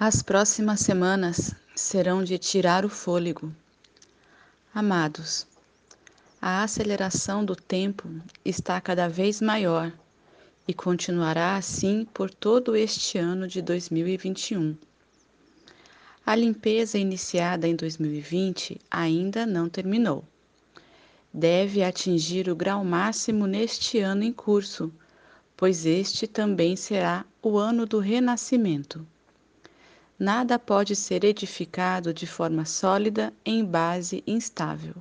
As próximas semanas serão de tirar o fôlego. Amados, a aceleração do tempo está cada vez maior e continuará assim por todo este ano de 2021. A limpeza iniciada em 2020 ainda não terminou. Deve atingir o grau máximo neste ano em curso, pois este também será o ano do renascimento nada pode ser edificado de forma sólida em base instável.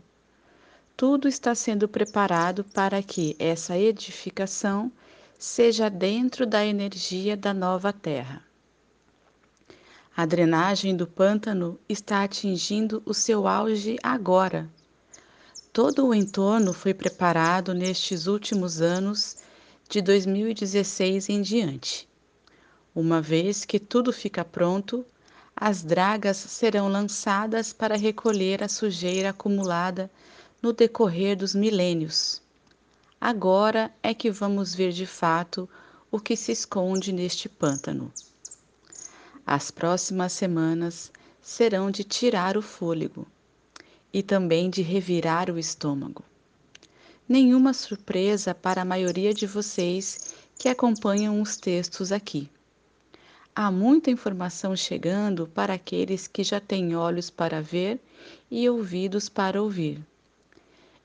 Tudo está sendo preparado para que essa edificação seja dentro da energia da nova terra. A drenagem do pântano está atingindo o seu auge agora. Todo o entorno foi preparado nestes últimos anos, de 2016 em diante. Uma vez que tudo fica pronto, as dragas serão lançadas para recolher a sujeira acumulada no decorrer dos milênios. Agora é que vamos ver de fato o que se esconde neste pântano. As próximas semanas serão de tirar o fôlego e também de revirar o estômago. Nenhuma surpresa para a maioria de vocês que acompanham os textos aqui. Há muita informação chegando para aqueles que já têm olhos para ver e ouvidos para ouvir.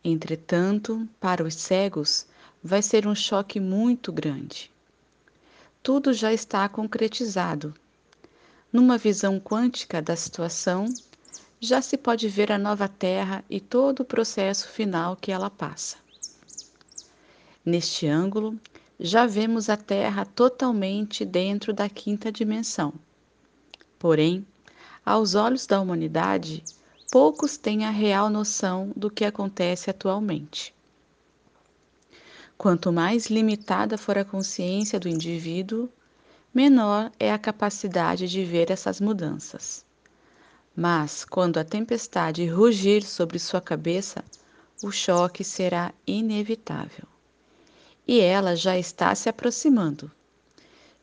Entretanto, para os cegos, vai ser um choque muito grande. Tudo já está concretizado. Numa visão quântica da situação, já se pode ver a nova Terra e todo o processo final que ela passa. Neste ângulo, já vemos a Terra totalmente dentro da quinta dimensão. Porém, aos olhos da humanidade, poucos têm a real noção do que acontece atualmente. Quanto mais limitada for a consciência do indivíduo, menor é a capacidade de ver essas mudanças. Mas, quando a tempestade rugir sobre sua cabeça, o choque será inevitável e ela já está se aproximando.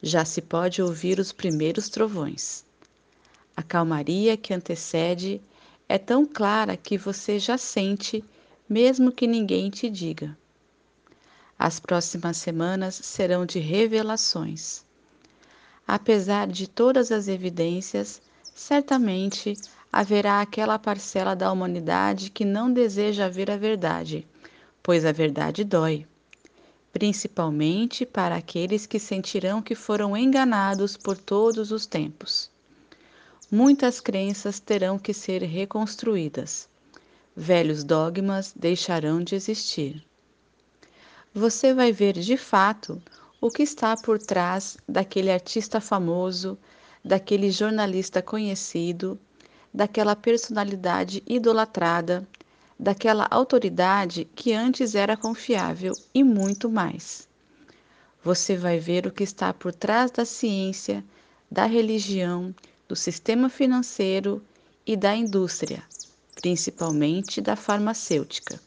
Já se pode ouvir os primeiros trovões. A calmaria que antecede é tão clara que você já sente, mesmo que ninguém te diga. As próximas semanas serão de revelações. Apesar de todas as evidências, certamente haverá aquela parcela da humanidade que não deseja ver a verdade, pois a verdade dói principalmente para aqueles que sentirão que foram enganados por todos os tempos. Muitas crenças terão que ser reconstruídas. Velhos dogmas deixarão de existir. Você vai ver de fato o que está por trás daquele artista famoso, daquele jornalista conhecido, daquela personalidade idolatrada, daquela autoridade que antes era confiável e muito mais. Você vai ver o que está por trás da ciência, da religião, do sistema financeiro e da indústria, principalmente da farmacêutica.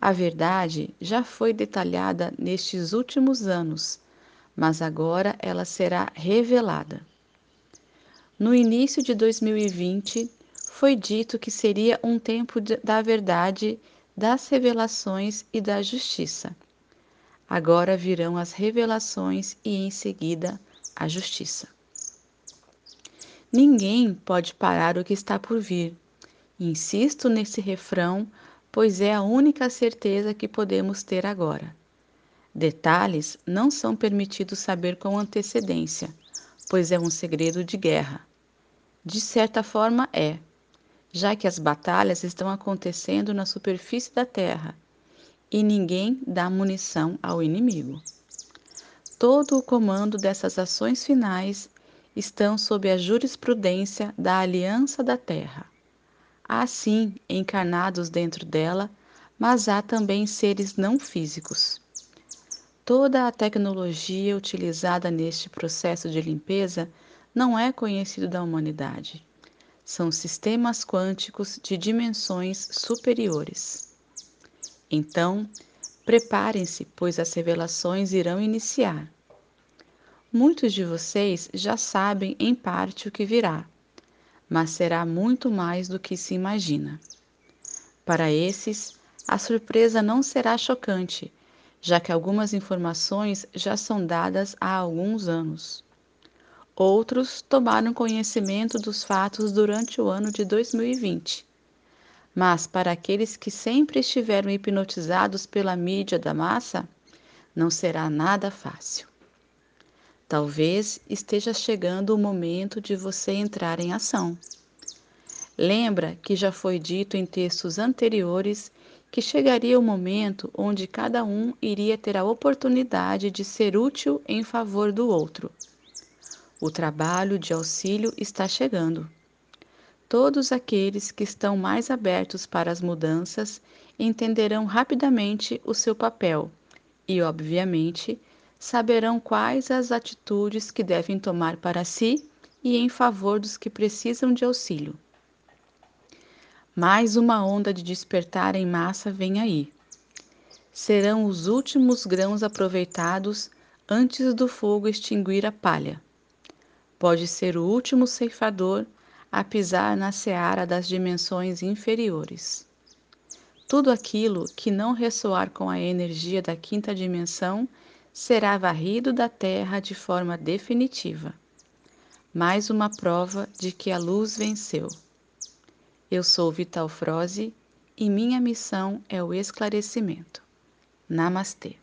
A verdade já foi detalhada nestes últimos anos, mas agora ela será revelada. No início de 2020, foi dito que seria um tempo da verdade, das revelações e da justiça. Agora virão as revelações e em seguida a justiça. Ninguém pode parar o que está por vir. Insisto nesse refrão, pois é a única certeza que podemos ter agora. Detalhes não são permitidos saber com antecedência, pois é um segredo de guerra. De certa forma, é, já que as batalhas estão acontecendo na superfície da terra e ninguém dá munição ao inimigo. Todo o comando dessas ações finais estão sob a jurisprudência da Aliança da Terra. Há sim encarnados dentro dela, mas há também seres não físicos. Toda a tecnologia utilizada neste processo de limpeza não é conhecida da humanidade são sistemas quânticos de dimensões superiores. Então, preparem-se, pois as revelações irão iniciar. Muitos de vocês já sabem em parte o que virá, mas será muito mais do que se imagina. Para esses, a surpresa não será chocante, já que algumas informações já são dadas há alguns anos. Outros tomaram conhecimento dos fatos durante o ano de 2020. Mas para aqueles que sempre estiveram hipnotizados pela mídia da massa, não será nada fácil. Talvez esteja chegando o momento de você entrar em ação. Lembra que já foi dito em textos anteriores que chegaria o momento onde cada um iria ter a oportunidade de ser útil em favor do outro. O trabalho de auxílio está chegando. Todos aqueles que estão mais abertos para as mudanças entenderão rapidamente o seu papel e, obviamente, saberão quais as atitudes que devem tomar para si e em favor dos que precisam de auxílio. Mais uma onda de despertar em massa vem aí. Serão os últimos grãos aproveitados antes do fogo extinguir a palha. Pode ser o último ceifador a pisar na seara das dimensões inferiores. Tudo aquilo que não ressoar com a energia da quinta dimensão será varrido da terra de forma definitiva. Mais uma prova de que a luz venceu. Eu sou Vital Froze e minha missão é o esclarecimento. Namastê.